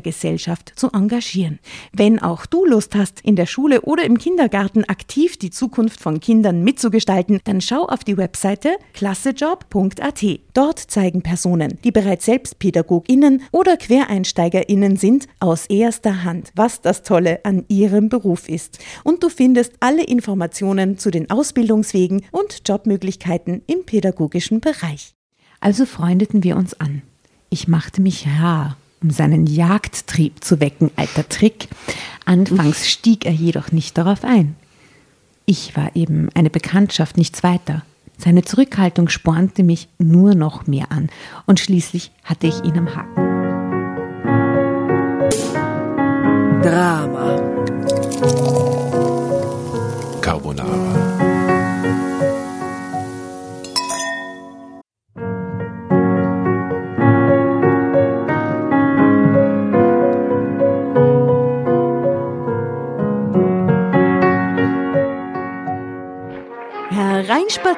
Gesellschaft zu engagieren. Wenn auch du Lust hast, in der Schule oder im Kindergarten aktiv die Zukunft von Kindern mitzugestalten, dann schau auf die Webseite klassejob.at. Dort zeigen Personen, die bereits selbst PädagogInnen oder QuereinsteigerInnen sind, aus erster Hand, was das Tolle an ihrem Beruf ist. Und du findest alle Informationen zu den Ausbildungswegen und Jobmöglichkeiten im pädagogischen Bereich. Also freundeten wir uns an. Ich machte mich rar um seinen Jagdtrieb zu wecken, alter Trick. Anfangs stieg er jedoch nicht darauf ein. Ich war eben eine Bekanntschaft, nichts weiter. Seine Zurückhaltung spornte mich nur noch mehr an und schließlich hatte ich ihn am Haken. Drama.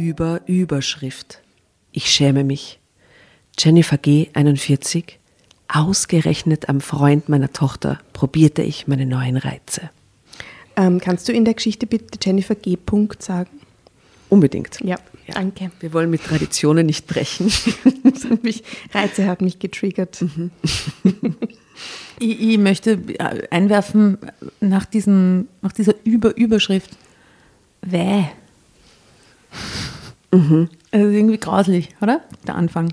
Über Überschrift. Ich schäme mich. Jennifer G., 41. Ausgerechnet am Freund meiner Tochter probierte ich meine neuen Reize. Ähm, kannst du in der Geschichte bitte Jennifer G. Punkt sagen? Unbedingt. Ja, danke. Wir wollen mit Traditionen nicht brechen. Mich, Reize hat mich getriggert. Ich, ich möchte einwerfen nach, diesem, nach dieser Über-Überschrift. Wäh. Mhm. Also irgendwie grauslich, oder? Der Anfang.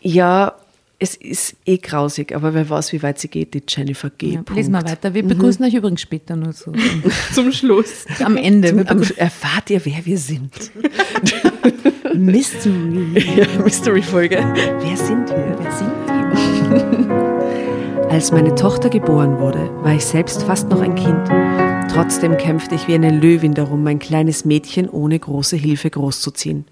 Ja, es ist eh grausig, aber wer weiß, wie weit sie geht, die Jennifer G. Ja, lesen wir weiter. Wir begrüßen euch übrigens später nur so. Zum Schluss. Am Ende. Wir Am, erfahrt ihr, wer wir sind. Mystery. Ja, Mystery-Folge. Wer sind wir? Wer sind die? Als meine Tochter geboren wurde, war ich selbst fast noch ein Kind. Trotzdem kämpfte ich wie eine Löwin darum, mein kleines Mädchen ohne große Hilfe großzuziehen.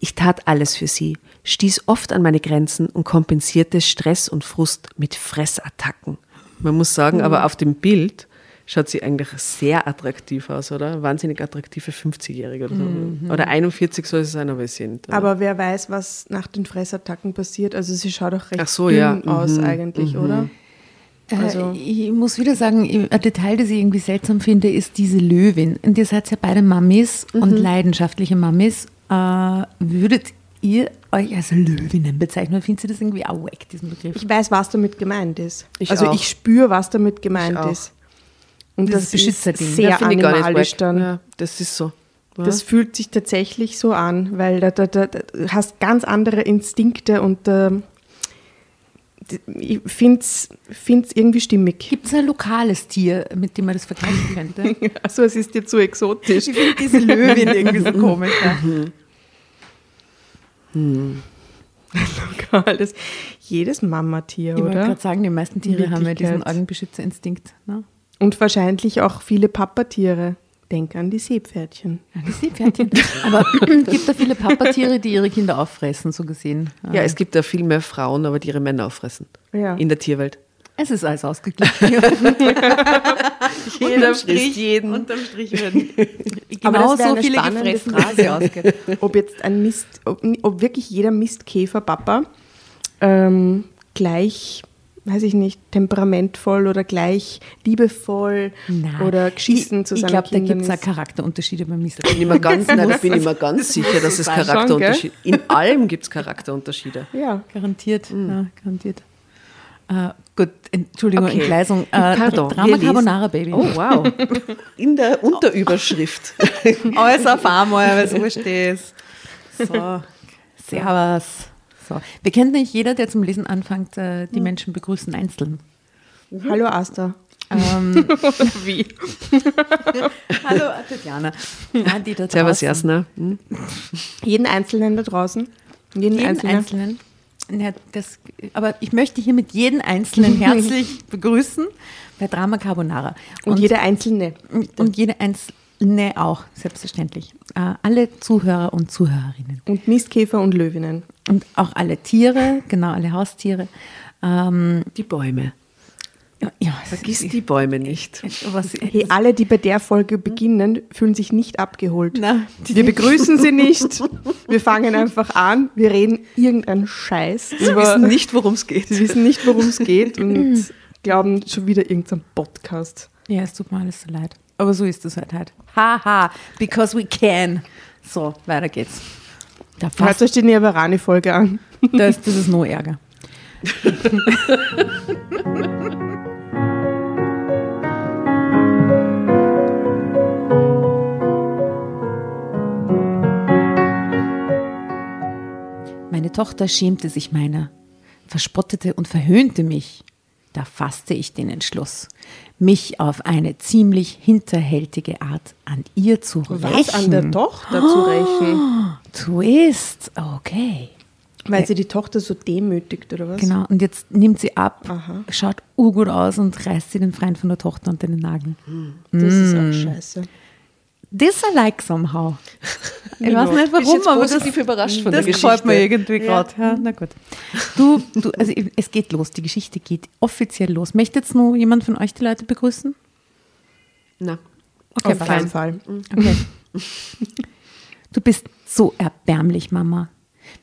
Ich tat alles für sie, stieß oft an meine Grenzen und kompensierte Stress und Frust mit Fressattacken. Man muss sagen, aber auf dem Bild schaut sie eigentlich sehr attraktiv aus, oder? Wahnsinnig attraktive 50-Jährige oder so. Oder 41 soll sie sein, aber sie sind. Aber wer weiß, was nach den Fressattacken passiert. Also sie schaut auch recht Ach so, dünn ja. aus Mhm, eigentlich, oder? Also- Also, ich muss wieder sagen, ein Detail, das ich irgendwie seltsam finde, ist diese Löwin. Und ihr seid ja beide Mamis und leidenschaftliche Mamis. Äh, würdet ihr euch als Löwinnen bezeichnen? Oder findet ihr das irgendwie auch wack, diesen Begriff? Ich weiß, was damit gemeint ist. Ich also auch. ich spüre, was damit gemeint ist. Und Dieses das, Beschützerding. ist sehr nicht animalisch dann. Ja, das ist so. Ja. Das fühlt sich tatsächlich so an, weil da, da, da, da du hast ganz andere Instinkte und ähm, d- ich finde es irgendwie stimmig. Gibt es ein lokales Tier, mit dem man das vergleichen könnte? Also es ist dir zu exotisch. Ich finde diese Löwin irgendwie so komisch. Ja. Das, jedes Mamatier, Ich wollte oder? gerade sagen, die meisten Tiere haben ja diesen. Augenbeschützerinstinkt. Ne? Und wahrscheinlich auch viele Papatiere. Denk an die Seepferdchen. Ja, die Seepferdchen. Aber gibt da viele Papatiere, die ihre Kinder auffressen, so gesehen? Ja, es gibt da viel mehr Frauen, aber die ihre Männer auffressen. Ja. In der Tierwelt. Es ist alles ausgeglichen. Jeder frisst jeden. Unterm Strich werden Aber genau so eine viele spannende gefressen, ausgeht. ob jetzt ein Mist, ob, ob wirklich jeder Mistkäfer-Papa ähm, gleich, weiß ich nicht, temperamentvoll oder gleich liebevoll Na, oder geschissen zu ich, seinen Ich glaube, da gibt es auch. Charakterunterschiede beim Mist. Bin ich mir ganz, nein, da bin ich mir ganz sicher, dass es sein. Charakterunterschiede In allem gibt es Charakterunterschiede. Ja, Garantiert, ja, garantiert. Äh, gut, Entschuldigung, Okay. Entgleisung. Äh, Pardon, Drama. Carbonara Baby. Oh, wow. In der Unterüberschrift. Alles auf einmal, weil so stehst. So, servus. So. Wir kennen nicht jeder, der zum Lesen anfängt, äh, die Menschen begrüßen einzeln. hallo Asta. Ähm, Wie? hallo Tatjana. Ja, die da Servus, Jasna. Hm? Jeden Einzelnen da draußen. Jeden, Jeden Einzelnen. Einzelnen. Ja, das, aber ich möchte hiermit jeden Einzelnen herzlich begrüßen bei Drama Carbonara. Und, jeder Einzelne. und, und jede Einzelne auch, selbstverständlich. Äh, alle Zuhörer und Zuhörerinnen. Und Mistkäfer und Löwinnen. Und auch alle Tiere, genau, alle Haustiere. Ähm, Die Bäume. ja, Vergiss die Bäume nicht. Was, Hey, alle, die bei der Folge beginnen, fühlen sich nicht abgeholt. Na, wir begrüßen sie nicht. Wir fangen einfach an. Wir reden irgendeinen Scheiß. Sie wissen nicht, worum es geht. Sie wissen nicht, worum es geht und glauben schon wieder irgendein Podcast. Ja, es tut mir alles so leid. Aber so ist es halt halt. Haha, because we can. So, weiter geht's. Da Hört euch die Neverani-Folge an. das, das ist nur Ärger. Meine Tochter schämte sich meiner, verspottete und verhöhnte mich. Da fasste ich den Entschluss, mich auf eine ziemlich hinterhältige Art an ihr zu rächen. Was an der Tochter zu rächen. Twist, okay. Weil sie die Tochter so demütigt, oder was? Genau, und jetzt nimmt sie ab, Aha. schaut urgut aus und reißt sie den Freund von der Tochter unter den Nagel. Das ist auch scheiße. This I like somehow. Ich weiß nicht warum, aber das, überrascht von das der gefällt mir irgendwie gerade. Ja, na gut. Du, du, also es geht los, die Geschichte geht offiziell los. Möchte jetzt nur jemand von euch die Leute begrüßen? Na, Okay, Auf keinen Fall. Okay. Du bist so erbärmlich, Mama.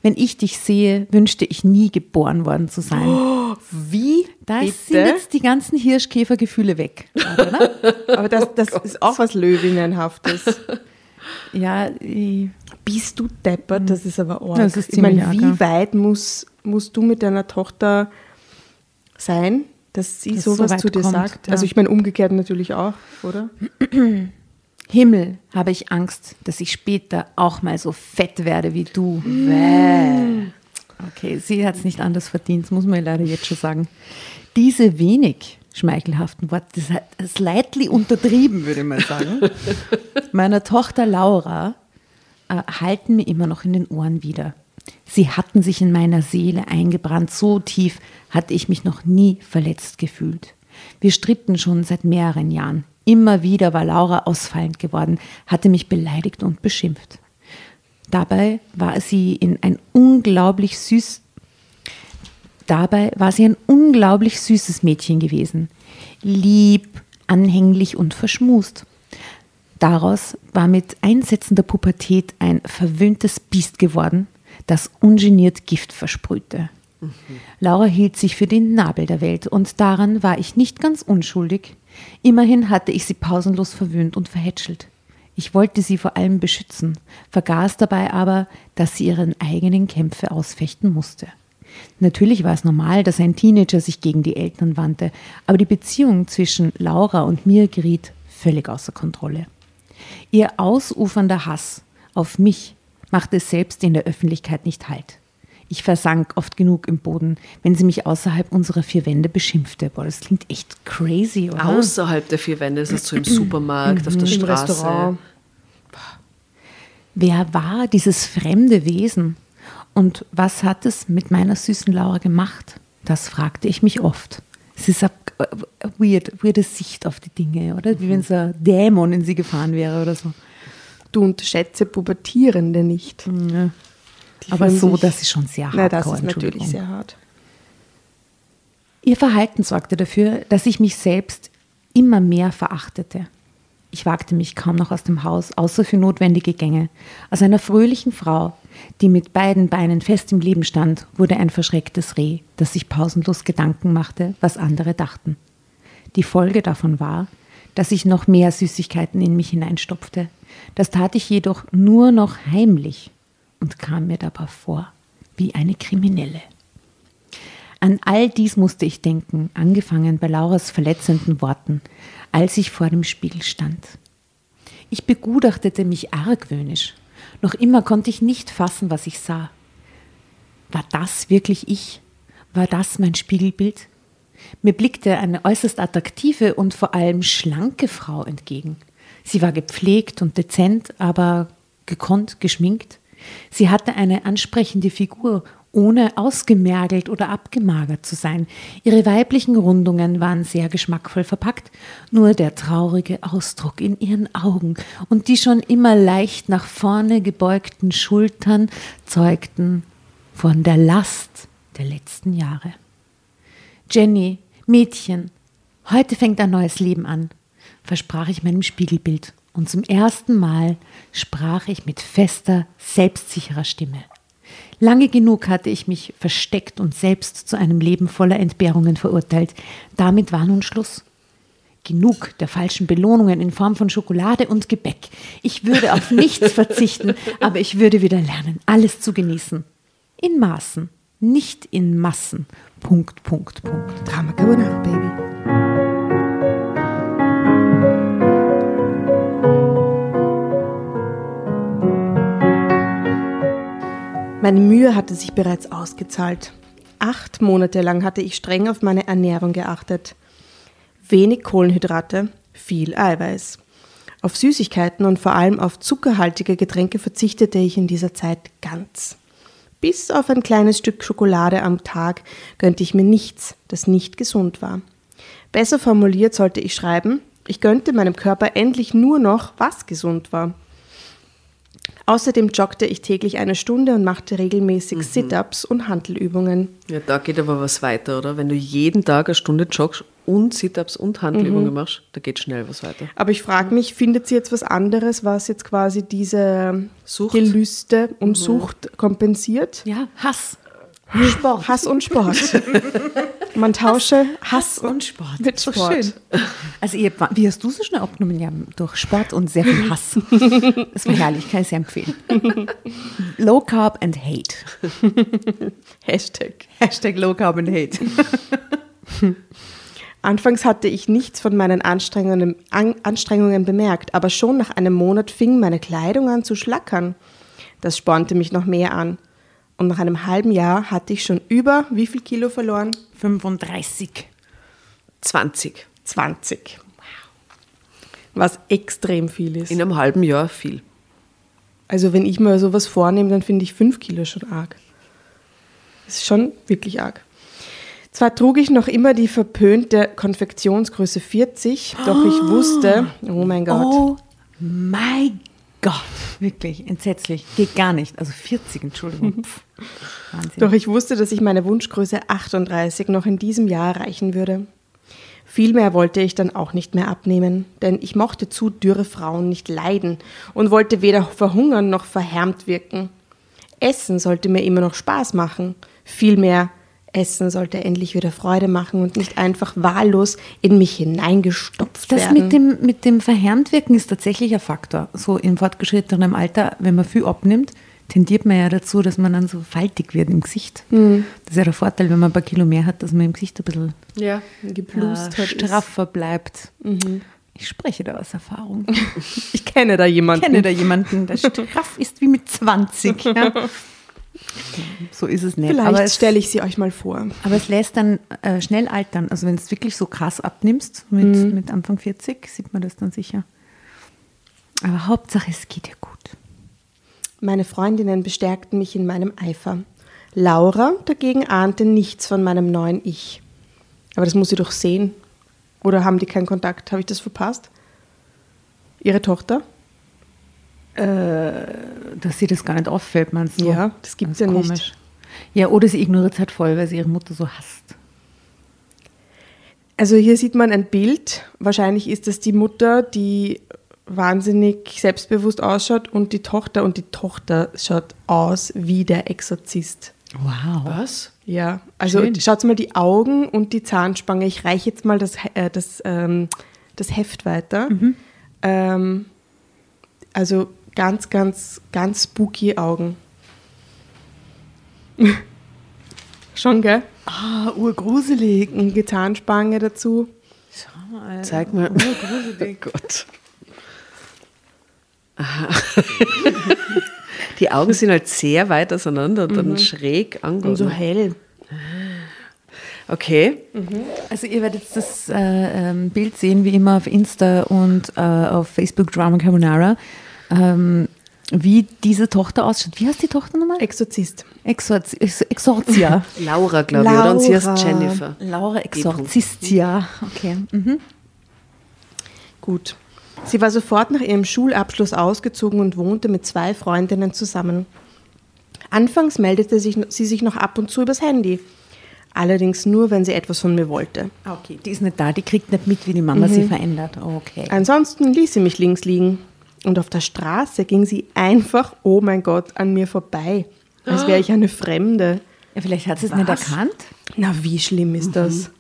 Wenn ich dich sehe, wünschte ich nie geboren worden zu sein. Wie? Da Bitte? sind jetzt die ganzen Hirschkäfergefühle weg. Oder? Aber das, das ist auch was Löwinnenhaftes. ja, Bist du deppert? Das ist aber arg. Das ist ich meine, wie arg, weit muss, musst du mit deiner Tochter sein, dass sie Dass so sowas weit zu dir kommt, sagt? ja. Also ich meine, umgekehrt natürlich auch, oder? Himmel, habe ich Angst, dass ich später auch mal so fett werde wie du. Okay, sie hat es nicht anders verdient, das muss man leider jetzt schon sagen. Diese wenig schmeichelhaften Worte, das hat slightly untertrieben, würde ich mal sagen, meiner Tochter Laura äh, halten mir immer noch in den Ohren wieder. Sie hatten sich in meiner Seele eingebrannt, so tief hatte ich mich noch nie verletzt gefühlt. Wir stritten schon seit mehreren Jahren. Immer wieder war Laura ausfallend geworden, hatte mich beleidigt und beschimpft. Dabei war sie in ein unglaublich süß Dabei war sie ein unglaublich süßes Mädchen gewesen. Lieb, anhänglich und verschmust. Daraus war mit einsetzender Pubertät ein verwöhntes Biest geworden, das ungeniert Gift versprühte. Laura hielt sich für den Nabel der Welt und daran war ich nicht ganz unschuldig. Immerhin hatte ich sie pausenlos verwöhnt und verhätschelt. Ich wollte sie vor allem beschützen, vergaß dabei aber, dass sie ihren eigenen Kämpfe ausfechten musste. Natürlich war es normal, dass ein Teenager sich gegen die Eltern wandte, aber die Beziehung zwischen Laura und mir geriet völlig außer Kontrolle. Ihr ausufernder Hass auf mich machte es selbst in der Öffentlichkeit nicht halt. Ich versank oft genug im Boden, wenn sie mich außerhalb unserer vier Wände beschimpfte. Boah, das klingt echt crazy, oder? außerhalb der vier Wände ist es so im Supermarkt, auf der Im Straße. Restaurant. Wer war dieses fremde Wesen? Und was hat es mit meiner süßen Laura gemacht? Das fragte ich mich oft. Es ist eine weird, weirde Sicht auf die Dinge, oder? Wie wenn so ein Dämon in sie gefahren wäre oder so. Du unterschätze Pubertierende nicht. Ja. Die Aber so, sich- das ist schon sehr hart. Na, das ist natürlich sehr hart. Ihr Verhalten sorgte dafür, dass ich mich selbst immer mehr verachtete. Ich wagte mich kaum noch aus dem Haus, außer für notwendige Gänge. Aus einer fröhlichen Frau, die mit beiden Beinen fest im Leben stand, wurde ein verschrecktes Reh, das sich pausenlos Gedanken machte, was andere dachten. Die Folge davon war, dass ich noch mehr Süßigkeiten in mich hineinstopfte. Das tat ich jedoch nur noch heimlich und kam mir dabei vor wie eine Kriminelle. An all dies musste ich denken, angefangen bei Lauras verletzenden Worten, als ich vor dem Spiegel stand. Ich begutachtete mich argwöhnisch. Noch immer konnte ich nicht fassen, was ich sah. War das wirklich ich? War das mein Spiegelbild? Mir blickte eine äußerst attraktive und vor allem schlanke Frau entgegen. Sie war gepflegt und dezent, aber gekonnt geschminkt. Sie hatte eine ansprechende Figur, ohne ausgemergelt oder abgemagert zu sein. Ihre weiblichen Rundungen waren sehr geschmackvoll verpackt, nur der traurige Ausdruck in ihren Augen und die schon immer leicht nach vorne gebeugten Schultern zeugten von der Last der letzten Jahre. Jenny, Mädchen, heute fängt ein neues Leben an, versprach ich meinem Spiegelbild. Und zum ersten Mal sprach ich mit fester, selbstsicherer Stimme. Lange genug hatte ich mich versteckt und selbst zu einem Leben voller Entbehrungen verurteilt. Damit war nun Schluss. Genug der falschen Belohnungen in Form von Schokolade und Gebäck. Ich würde auf nichts verzichten, aber ich würde wieder lernen, alles zu genießen. In Maßen, nicht in Massen. Punkt, Punkt, Punkt. Drama Carbonara, Baby. Meine Mühe hatte sich bereits ausgezahlt. Acht Monate lang hatte ich streng auf meine Ernährung geachtet. Wenig Kohlenhydrate, viel Eiweiß. Auf Süßigkeiten und vor allem auf zuckerhaltige Getränke verzichtete ich in dieser Zeit ganz. Bis auf ein kleines Stück Schokolade am Tag gönnte ich mir nichts, das nicht gesund war. Besser formuliert sollte ich schreiben, ich gönnte meinem Körper endlich nur noch, was gesund war. Außerdem joggte ich täglich eine Stunde und machte regelmäßig Sit-ups und Handelübungen. Ja, da geht aber was weiter, oder? Wenn du jeden Tag eine Stunde joggst und Sit-ups und Handelübungen machst, da geht schnell was weiter. Aber ich frage mich, findet sie jetzt was anderes, was jetzt quasi diese Sucht. Gelüste und Sucht kompensiert? Ja, Hass. Sport. Hass und Sport. Man tausche Hass, und Sport. mit So Sport. schön. Also, ihr, wie hast du so schnell abgenommen? Ja, durch Sport und sehr viel Hass. Das war herrlich, kann ich sehr empfehlen. Low Carb and Hate. Hashtag. Hashtag Low Carb and Hate. Anfangs hatte ich nichts von meinen Anstrengungen, an, Anstrengungen bemerkt, aber schon nach einem Monat fing meine Kleidung an zu schlackern. Das spornte mich noch mehr an. Und nach einem halben Jahr hatte ich schon über wie viel Kilo verloren? 35. 20. 20. Was extrem viel ist. In einem halben Jahr viel. Also wenn ich mir sowas vornehme, dann finde ich fünf Kilo schon arg. Das ist schon wirklich arg. Zwar trug ich noch immer die verpönte Konfektionsgröße 40, doch ich wusste, oh mein Gott, Oh mein Gott. Wirklich entsetzlich. Geht gar nicht. Also 40, Entschuldigung. Pff. Wahnsinn. doch ich wusste, dass ich meine Wunschgröße 38 noch in diesem Jahr erreichen würde. Viel mehr wollte ich dann auch nicht mehr abnehmen, denn ich mochte zu dürre Frauen nicht leiden und wollte weder verhungern noch verhärmt wirken. Essen sollte mir immer noch Spaß machen. Vielmehr, Essen sollte endlich wieder Freude machen und nicht einfach wahllos in mich hineingestopft Das werden. mit dem, mit dem Verhärmtwirken ist tatsächlich ein Faktor. So im fortgeschrittenem Alter, wenn man viel abnimmt, tendiert man ja dazu, dass man dann so faltig wird im Gesicht. Das ist ja der Vorteil, wenn man ein paar Kilo mehr hat, dass man im Gesicht ein bisschen Ja. geplustert äh, ist. straffer bleibt. Ich spreche da aus Erfahrung. Ich kenne da Ich jemanden. kenne da jemanden, der straff ist wie mit 20. Ja. So ist es nicht. aber Vielleicht stelle ich sie euch mal vor. aber es lässt dann äh, schnell altern. Also wenn es wirklich so krass abnimmst, mit, Mhm. mit Anfang 40, sieht man das dann sicher. Aber Hauptsache, es geht dir gut. Meine Freundinnen bestärkten mich in meinem Eifer. Laura dagegen ahnte nichts von meinem neuen Ich. Aber das muss sie doch sehen. Oder haben die keinen Kontakt? Habe ich das verpasst? Ihre Tochter? Dass sie das gar nicht auffällt, meinst du? Ja, das gibt's ist ja nicht. komisch. Ja, oder sie ignoriert es halt voll, weil sie ihre Mutter so hasst. Also hier sieht man ein Bild. Wahrscheinlich ist das die Mutter, die wahnsinnig selbstbewusst ausschaut und die Tochter. Und die Tochter schaut aus wie der Exorzist. Wow. Was? Ja, also Schön. schaut mal die Augen und die Zahnspange. Ich reiche jetzt mal das, äh, das, ähm, das Heft weiter. Ähm, also ganz, ganz, ganz spooky Augen. Schon, gell? Ah, urgruselig. Und die Zahnspange dazu. Schau mal. Zeig mal. Urgruselig. Gott. Aha. Die Augen sind halt sehr weit auseinander und dann schräg Und so hell. Okay. Also ihr werdet das äh, ähm, Bild sehen, wie immer auf Insta und äh, auf Facebook Drama Carbonara, ähm, wie diese Tochter ausschaut. Wie heißt die Tochter nochmal? Exorzist. Exorzi Ex Exorzia. Laura, glaube ich, oder? Und sie heißt Laura. Jennifer. Laura Exorzistia. Okay. Mhm. Gut. Sie war sofort nach ihrem Schulabschluss ausgezogen und wohnte mit zwei Freundinnen zusammen. Anfangs meldete sich, sie sich noch ab und zu übers Handy. Allerdings nur, wenn sie etwas von mir wollte. Okay, die ist nicht da, die kriegt nicht mit, wie die Mama sie verändert. Okay. Ansonsten ließ sie mich links liegen. Und auf der Straße ging sie einfach, oh mein Gott, an mir vorbei. Als wäre ich eine Fremde. Ja, vielleicht hat sie es nicht erkannt. Na, wie schlimm ist das?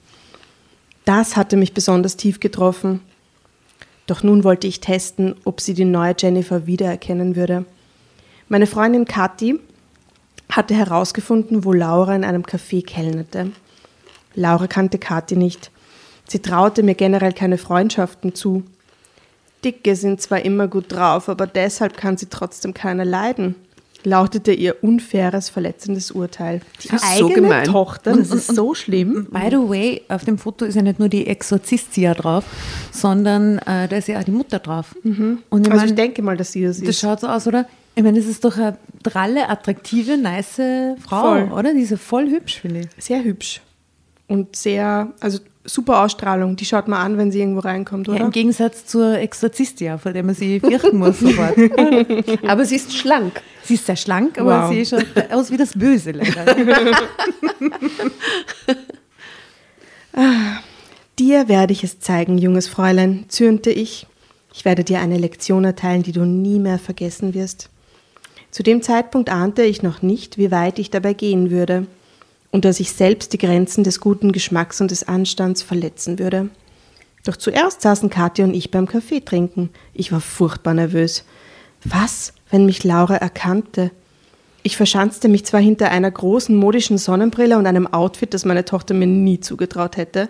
Das hatte mich besonders tief getroffen. Doch nun wollte ich testen, ob sie die neue Jennifer wiedererkennen würde. Meine Freundin Kathi hatte herausgefunden, wo Laura in einem Café kellnerte. Laura kannte Kathi nicht. Sie traute mir generell keine Freundschaften zu. Dicke sind zwar immer gut drauf, aber deshalb kann sie trotzdem keiner leiden, lautete ihr unfaires, verletzendes Urteil. Die Das ist so eigene gemein. Tochter, das ist so schlimm. By the way, auf dem Foto ist ja nicht nur die Exorzistia drauf, sondern äh, da ist ja auch die Mutter drauf. Und ich Also meine, ich denke mal, dass sie das das ist. schaut so aus, oder? Ich meine, das ist doch eine dralle, attraktive, nice Frau, Voll. oder? Die ist ja voll hübsch, finde ich. Sehr hübsch. Und sehr, also super Ausstrahlung. Die schaut man an, wenn sie irgendwo reinkommt, Ja, oder? Im Gegensatz zur Exorzistia, vor der man sie fürchten muss sofort. Aber sie ist schlank. Sie ist sehr schlank, aber Wow. sie schaut aus wie das Böse leider. Dir werde ich es zeigen, junges Fräulein, zürnte ich. Ich werde dir eine Lektion erteilen, die du nie mehr vergessen wirst. Zu dem Zeitpunkt ahnte ich noch nicht, wie weit ich dabei gehen würde und dass ich selbst die Grenzen des guten Geschmacks und des Anstands verletzen würde. Doch zuerst saßen Katja und ich beim Kaffee trinken. Ich war furchtbar nervös. Was, wenn mich Laura erkannte? Ich verschanzte mich zwar hinter einer großen modischen Sonnenbrille und einem Outfit, das meine Tochter mir nie zugetraut hätte,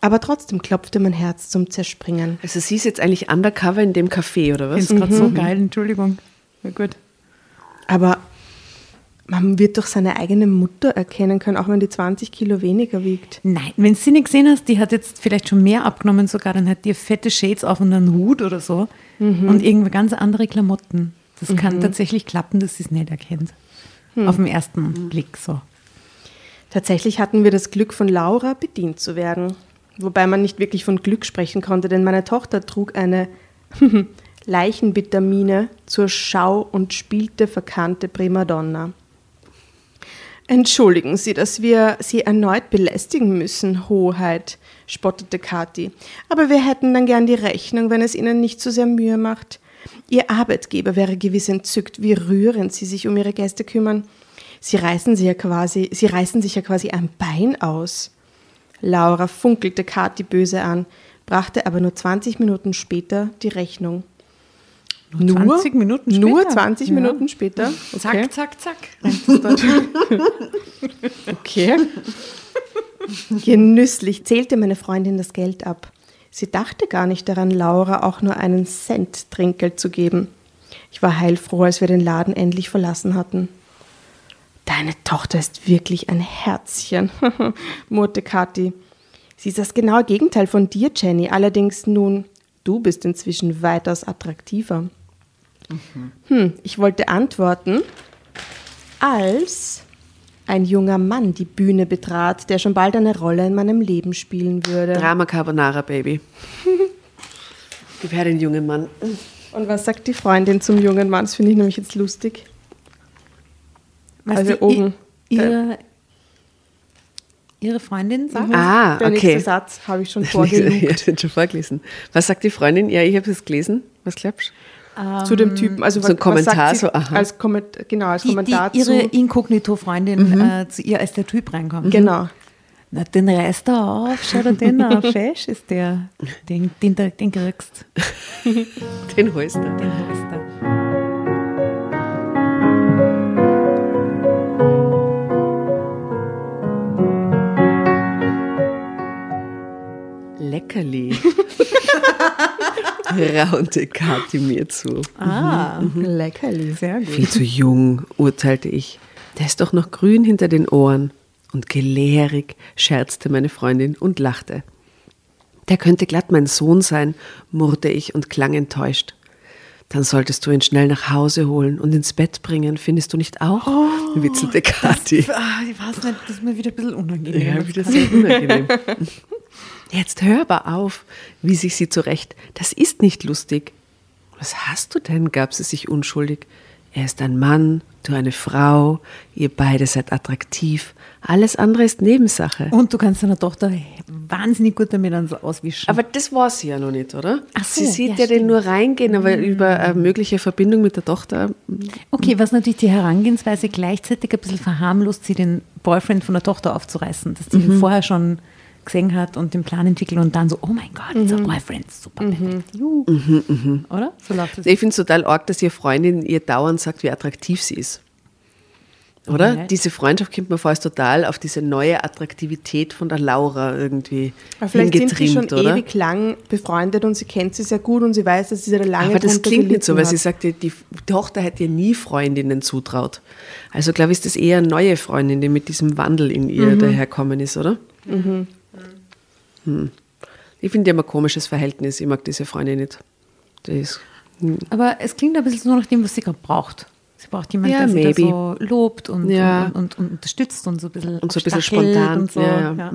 aber trotzdem klopfte mein Herz zum Zerspringen. Also sie ist jetzt eigentlich undercover in dem Café, oder was? es gerade so geil, Entschuldigung. Ja, gut. Aber man wird doch seine eigene Mutter erkennen können, auch wenn die 20 Kilo weniger wiegt. Nein, wenn du sie nicht gesehen hast, die hat jetzt vielleicht schon mehr abgenommen sogar, dann hat die fette Shades auf und einen Hut oder so und irgendwie ganz andere Klamotten. Das kann tatsächlich klappen, dass sie es nicht erkennt. Auf den ersten Blick so. Tatsächlich hatten wir das Glück, von Laura bedient zu werden. Wobei man nicht wirklich von Glück sprechen konnte, denn meine Tochter trug eine Leichenvitamine zur Schau und spielte verkannte Primadonna. Entschuldigen Sie, dass wir Sie erneut belästigen müssen, Hoheit, spottete Kathi. Aber wir hätten dann gern die Rechnung, wenn es Ihnen nicht zu sehr Mühe macht. Ihr Arbeitgeber wäre gewiss entzückt, wie rührend Sie sich um Ihre Gäste kümmern. Sie reißen, sie ja quasi, Sie reißen sich ja quasi ein Bein aus. Laura funkelte Kathi böse an, brachte aber nur 20 Minuten später die Rechnung. Nur 20 Minuten später? Nur 20 Ja. Minuten später? Okay. zack, zack. Okay. Genüsslich zählte meine Freundin das Geld ab. Sie dachte gar nicht daran, Laura auch nur einen Cent Trinkgeld zu geben. Ich war heilfroh, als wir den Laden endlich verlassen hatten. Deine Tochter ist wirklich ein Herzchen, murrte Kathi. Sie ist das genaue Gegenteil von dir, Jenny. Allerdings nun, du bist inzwischen weitaus attraktiver. Hm, ich wollte antworten, als ein junger Mann die Bühne betrat, der schon bald eine Rolle in meinem Leben spielen würde. Drama Carbonara, Baby. Gib her den jungen Mann. Und was sagt die Freundin zum jungen Mann? Das finde ich nämlich jetzt lustig. Was Also die, oben. Ihre, ihre Freundin sagt? Ah, Der okay. nächste Satz habe ich schon Ja, vorgelugt. den schon vorgelesen. Was sagt die Freundin? Ja, ich habe es gelesen. Was glaubst zu dem Typen. Also So ein was Kommentar, sagt sie so, aha. als Komment, genau, als Die, die Kommentar ihre zu. Inkognito-Freundin äh, zu ihr als der Typ reinkommt. Genau. Na, den reißt er auf, schau dir den auf, fesch ist der. Den, den, den, den kriegst du? Den holst du. den holst du. Leckerli. Raunte Kathi mir zu. Ah, Leckerli. sehr gut. Viel zu jung, urteilte ich. Der ist doch noch grün hinter den Ohren. Und gelehrig scherzte meine Freundin und lachte. Der könnte glatt mein Sohn sein, murrte ich und klang enttäuscht. Dann solltest du ihn schnell nach Hause holen und ins Bett bringen, findest du nicht auch? witzelte Kathi. Ah, ich weiß nicht, das ist mir wieder ein bisschen unangenehm. Ja, wieder sehr unangenehm. Jetzt hör aber auf, wies ich sie zurecht. Das ist nicht lustig. Was hast du denn? gab sie sich unschuldig. Er ist ein Mann, du eine Frau, ihr beide seid attraktiv. Alles andere ist Nebensache. Und du kannst deiner Tochter wahnsinnig gut damit auswischen. Aber das war sie ja noch nicht, oder? Ach so, sie sieht ja, ja, den nur reingehen, aber über eine mögliche Verbindung mit der Tochter. Okay, was natürlich die Herangehensweise gleichzeitig ein bisschen verharmlost, sie den Boyfriend von der Tochter aufzureißen, dass sie ihn vorher schon gesehen hat und den Plan entwickelt und dann so, oh mein Gott, it's a boyfriend, super perfekt. Juhu. Oder? So läuft es. Ich finde es total arg, dass ihre Freundin ihr dauernd sagt, wie attraktiv sie ist. Oder? Okay. Diese Freundschaft kommt mir vor, ist total auf diese neue Attraktivität von der Laura irgendwie Aber vielleicht sind sie schon hingetrimmt, oder? ewig lang befreundet und sie kennt sie sehr gut und sie weiß, dass sie da lange Aber das klingt nicht so, weil gelitten sie hat. sagt, die, die Tochter hätte ihr nie Freundinnen zutraut. Also glaube ich, ist das eher eine neue Freundin, die mit diesem Wandel in ihr Mhm. daherkommen ist, oder? Hm. Ich finde die haben ein komisches Verhältnis. Ich mag diese Freundin nicht. Das ist, Aber es klingt ein bisschen so nach dem, was sie gerade braucht. Sie braucht jemanden, Ja, der sie da maybe. so lobt und, Ja. und, und, und unterstützt und so ein bisschen, Und so ein bisschen spontan. Und so. Ja. Ja.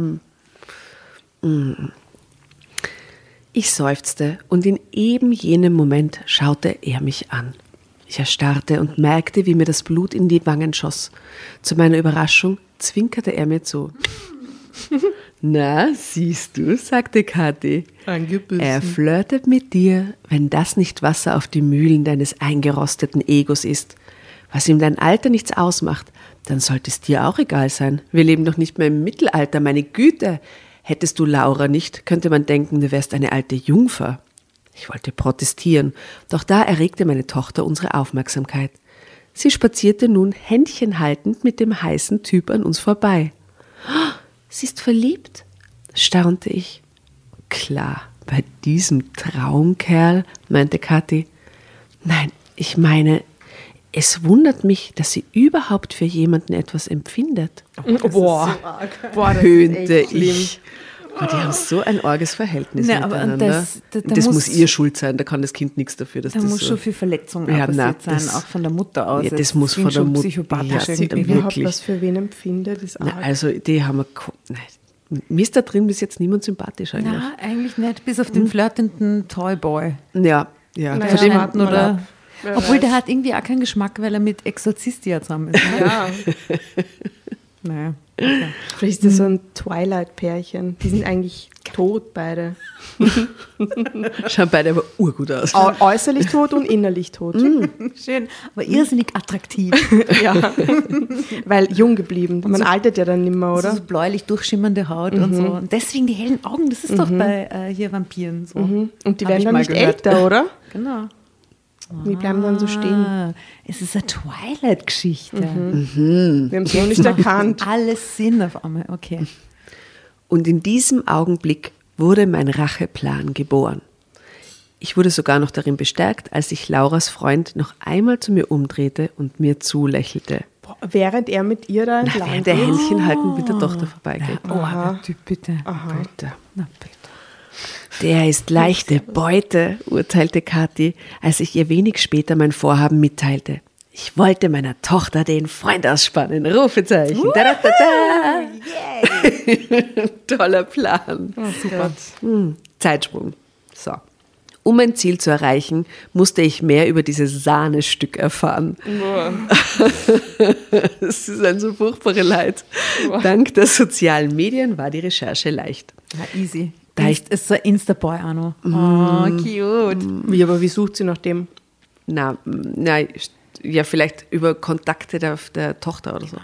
Mm. Ich seufzte und in eben jenem Moment schaute er mich an. Ich erstarrte und merkte, wie mir das Blut in die Wangen schoss. Zu meiner Überraschung zwinkerte er mir zu. Na, siehst du, sagte Kathi. Er flirtet mit dir, wenn das nicht Wasser auf die Mühlen deines eingerosteten Egos ist. Was ihm dein Alter nichts ausmacht, dann sollte es dir auch egal sein. Wir leben doch nicht mehr im Mittelalter, meine Güte. Hättest du Laura nicht, könnte man denken, du wärst eine alte Jungfer. Ich wollte protestieren, doch da erregte meine Tochter unsere Aufmerksamkeit. Sie spazierte nun händchenhaltend mit dem heißen Typ an uns vorbei. "Oh, Sie ist verliebt? staunte ich. Klar, bei diesem Traumkerl, meinte Kathi. Nein, ich meine, es wundert mich, dass sie überhaupt für jemanden etwas empfindet. Boah, Boah, das Höhnte ist echt schlimm. Aber die haben so ein arges Verhältnis aber miteinander. das- da- da das muss, muss- ihr schuld sein, da kann das Kind nichts dafür. Dass Da das muss so schon viel Verletzung Ja, auch passiert na, sein, das- auch von der Mutter aus. Ja, das Es muss von der schon Mut- psychopathisch Ja, Sie irgendwie. überhaupt wirklich. was für wen empfindet, ist arg. also die haben wir, nein, mir ist da drin bis jetzt niemand sympathisch eigentlich. Na, eigentlich nicht, bis auf Hm. den flirtenden Toyboy. Ja, ja. Naja, Von dem, oder? ab. Wer Obwohl, weiß. der hat irgendwie auch keinen Geschmack, weil er mit Exorzistia zusammen ist. Ne? Ja, Naja. Okay. vielleicht ist das so ein Twilight-Pärchen. Die sind eigentlich tot beide. schauen beide aber urgut aus. Au äußerlich tot und innerlich tot. Schön, aber irrsinnig attraktiv. Ja. Weil jung geblieben. Man altert ja dann nicht mehr, Oder? oder? So bläulich durchschimmernde Haut und so. Und deswegen die hellen Augen, das ist doch bei äh, hier Vampiren so. Und die Hab werden dann mal nicht gehört. älter, oder? Genau. Die bleiben dann so stehen. Ah, es ist eine Twilight-Geschichte. Wir haben es noch nicht erkannt. Alles Sinn auf einmal, okay. Und in diesem Augenblick wurde mein Racheplan geboren. Ich wurde sogar noch darin bestärkt, als sich Lauras Freund noch einmal zu mir umdrehte und mir zulächelte. Boah, Während er mit ihr da Na, entlang während der. Händchen haltend mit der Tochter vorbeigeht. Oh, aber Typ, bitte. Na, bitte. Der ist leichte Beute, urteilte Kathi, als ich ihr wenig später mein Vorhaben mitteilte. Ich wollte meiner Tochter den Freund ausspannen. Rufezeichen. Da, da, da, da. Toller Plan. super. Hm, Zeitsprung. So. Um mein Ziel zu erreichen, musste ich mehr über dieses Sahnestück erfahren. Es ist ein so furchtbares Leid. Dank der sozialen Medien war die Recherche leicht. Ja, easy. Da Da ich- ist so ein Instaboy auch noch. Oh, cute. Wie, aber wie sucht sie nach dem? Na, na, ja, vielleicht über Kontakte der, der Tochter oder so.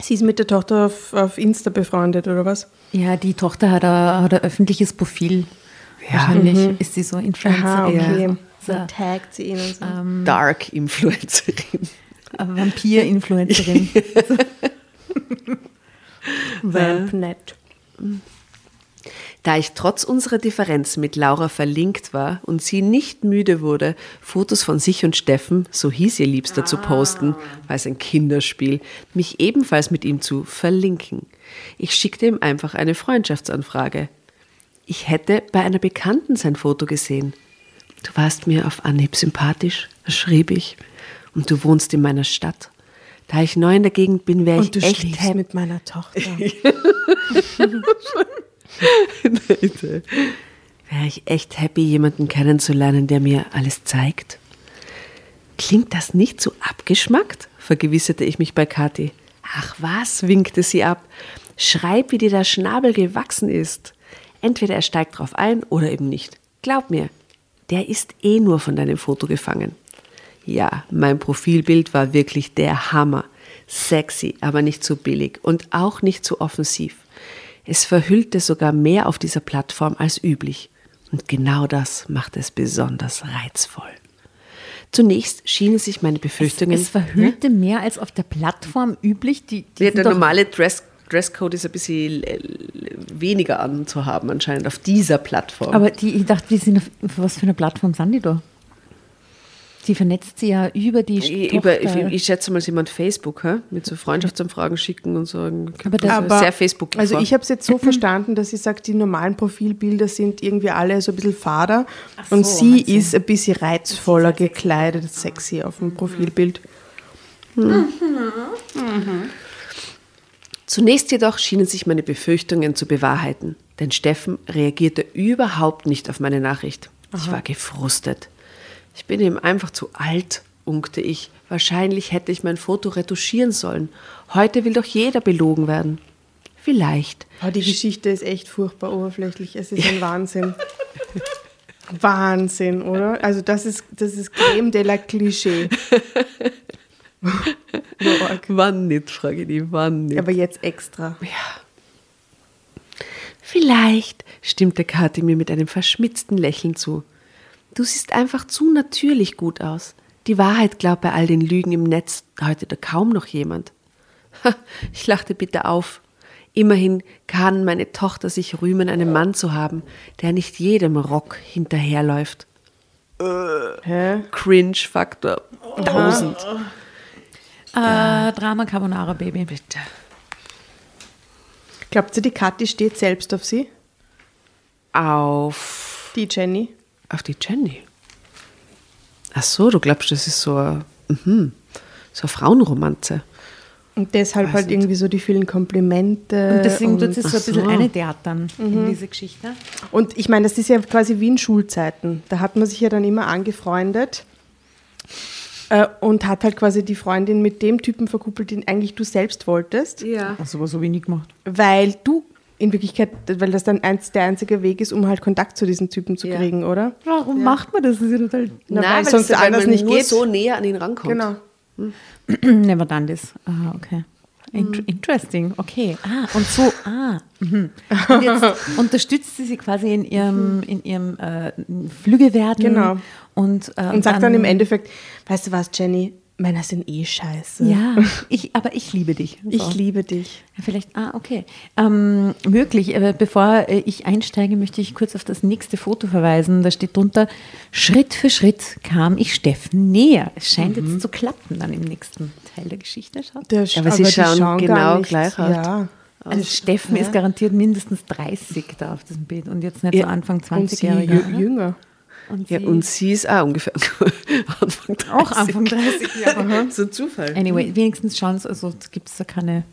Sie ist mit der Tochter auf, auf Insta befreundet, oder was? Ja, die Tochter hat ein, hat ein öffentliches Profil. Wahrscheinlich ist sie so Influencer. Aha, okay. Ja. So taggt sie ihn und so. Dark Influencerin. Vampir-Influencerin. Vampnet. Da ich trotz unserer Differenz mit Laura verlinkt war und sie nicht müde wurde, Fotos von sich und Steffen, so hieß ihr Liebster, zu posten, war es ein Kinderspiel, mich ebenfalls mit ihm zu verlinken. Ich schickte ihm einfach eine Freundschaftsanfrage. Ich hätte bei einer Bekannten sein Foto gesehen. Du warst mir auf Anhieb sympathisch, schrieb ich, und du wohnst in meiner Stadt. Da ich neu in der Gegend bin, wäre ich echt happy. mit meiner Tochter. Leute. Wäre ich echt happy, jemanden kennenzulernen, der mir alles zeigt? Klingt das nicht so abgeschmackt? vergewisserte ich mich bei Kathi. Ach was, winkte sie ab. Schreib, wie dir der Schnabel gewachsen ist. Entweder er steigt drauf ein oder eben nicht. Glaub mir, der ist eh nur von deinem Foto gefangen. Ja, mein Profilbild war wirklich der Hammer. Sexy, aber nicht zu billig und auch nicht zu offensiv. Es verhüllte sogar mehr auf dieser Plattform als üblich. Und genau das macht es besonders reizvoll. Zunächst schienen sich meine Befürchtungen. Es verhüllte mehr als auf der Plattform üblich. Die, die Ja, der normale Dress, Dresscode ist ein bisschen äh, weniger anzuhaben, anscheinend auf dieser Plattform. Aber die, ich dachte, die sind auf, auf was für eine Plattform sind die da? Die vernetzt sie ja über die ich, über, Tochter. ich, ich schätze mal, sie jemand Facebook, hä? mit so Freundschaftsanfragen schicken und sagen. Aber das- Also sehr Facebook. Also ich habe es jetzt so verstanden, dass sie sagt, die normalen Profilbilder sind irgendwie alle so ein bisschen fader und so, sie hat sie. ist ein bisschen reizvoller gekleidet, sexy auf dem Profilbild. Zunächst jedoch schienen sich meine Befürchtungen zu bewahrheiten, denn Steffen reagierte überhaupt nicht auf meine Nachricht. Ich war gefrustet. Ich bin ihm einfach zu alt, unkte ich. Wahrscheinlich hätte ich mein Foto retuschieren sollen. Heute will doch jeder belogen werden. Vielleicht. Oh, die Geschichte ist echt furchtbar oberflächlich. Es ist ein Wahnsinn. Wahnsinn, oder? Also das ist, das ist Creme de la Klischee. Wann nicht, frage ich die, wann nicht. Aber jetzt extra. Vielleicht, stimmte Kathi mir mit einem verschmitzten Lächeln zu. Du siehst einfach zu natürlich gut aus. Die Wahrheit glaubt bei all den Lügen im Netz heute da kaum noch jemand. Ha, Ich lachte bitte auf. Immerhin kann meine Tochter sich rühmen, einen Mann zu haben, der nicht jedem Rock hinterherläuft. Hä? Cringe-Faktor. Tausend. äh, Drama Carbonara Baby. Bitte. Glaubt ihr, die Kathi steht selbst auf sie? Auf, Die Jenny? Auf die Jenny. Ach so, du glaubst, das ist so eine, mhm, so eine Frauenromanze. Und deshalb Weiß halt nicht. irgendwie so die vielen Komplimente. Und deswegen tut sie so ein bisschen so. eine dann in diese Geschichte. und ich meine, das ist ja quasi wie in Schulzeiten. Da hat man sich ja dann immer angefreundet äh, und hat halt quasi die Freundin mit dem Typen verkuppelt, den eigentlich du selbst wolltest, Ja. Also aber so wenig gemacht. weil du in Wirklichkeit, weil das dann eins, der einzige Weg ist, um halt Kontakt zu diesen Typen zu Ja. kriegen, oder? Warum macht man das? Das ist ja total Na, Nein, weil sonst es- weil anders man nicht nur geht. so näher an ihn rankommt. Genau. Never done this. Ah, okay. Int Interesting, okay. Ah, und so, ah. Mhm. Und jetzt unterstützt sie sie quasi in ihrem, in ihrem äh, Flügewerden. Genau. Und, äh, Und sagt dann im Endeffekt, weißt du was, Jenny, Männer sind eh scheiße. Ja, ich, aber ich liebe dich. So. Ich liebe dich. Ja, vielleicht, ah, okay. Ähm, möglich, aber bevor äh, ich einsteige, möchte ich kurz auf das nächste Foto verweisen. Da steht drunter, Schritt für Schritt kam ich Steffen näher. Es scheint jetzt zu klappen dann im nächsten Teil der Geschichte. Schaut. Der, Aber sie die schauen gar genau gleich aus. Ja. Also Steffen ist garantiert mindestens 30 da auf diesem Bild und jetzt nicht Ja. so Anfang Und sie 20-Jähriger. jü- jünger. Und ja, sie und sie ist auch ungefähr Anfang 30. Auch Anfang 30, ja. so ein Zufall. Anyway, wenigstens schauen sie, also gibt es da keine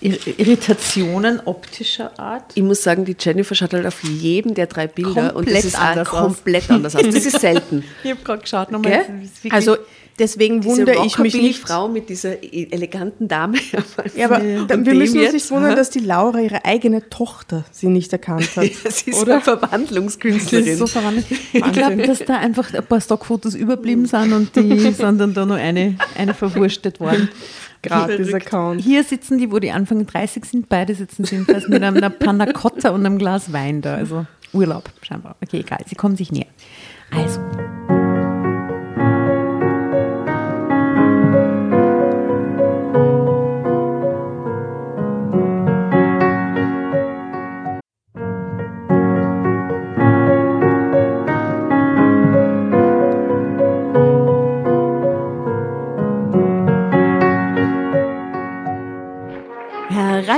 Irritationen optischer Art. Ich muss sagen, die Jennifer schaut halt auf jedem der drei Bilder komplett und das ist anders komplett aus. anders aus. Das ist selten. ich habe gerade geschaut, nochmal. Also Deswegen wundere ich mich nicht. Frau mit dieser e- eleganten Dame. Ja, aber wir müssen uns nicht wundern, dass die Laura ihre eigene Tochter sie nicht erkannt hat. Ja, sie ist oder? Verwandlungskünstlerin. Sie ist so verwandelt. Ich glaube, dass da einfach ein paar Stockfotos überblieben sind und die sind dann da noch eine, eine verwurstet worden. Gratis-Account. Hier sitzen die, wo die Anfang 30 sind, beide sitzen jedenfalls mit einer Panna Cotta und einem Glas Wein da. Also Urlaub scheinbar. Okay, egal, sie kommen sich näher. Also.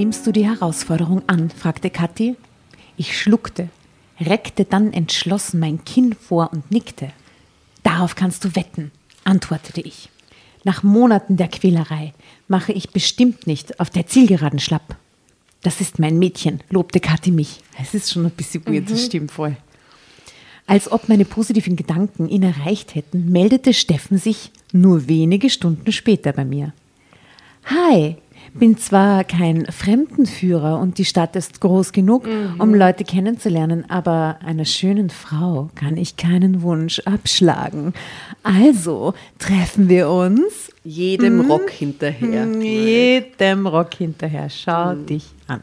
Nimmst du die Herausforderung an? fragte Kathi. Ich schluckte, reckte dann entschlossen mein Kinn vor und nickte. Darauf kannst du wetten, antwortete ich. Nach Monaten der Quälerei mache ich bestimmt nicht auf der Zielgeraden schlapp. Das ist mein Mädchen, lobte Kathi mich. Es ist schon ein bisschen weird, das mhm. stimmt voll. Als ob meine positiven Gedanken ihn erreicht hätten, meldete Steffen sich nur wenige Stunden später bei mir. Hi, bin zwar kein Fremdenführer und die Stadt ist groß genug, mhm. um Leute kennenzulernen, aber einer schönen Frau kann ich keinen Wunsch abschlagen. Also treffen wir uns. Jedem hm? Rock hinterher. Hm, jedem Rock hinterher. Schau hm. dich an.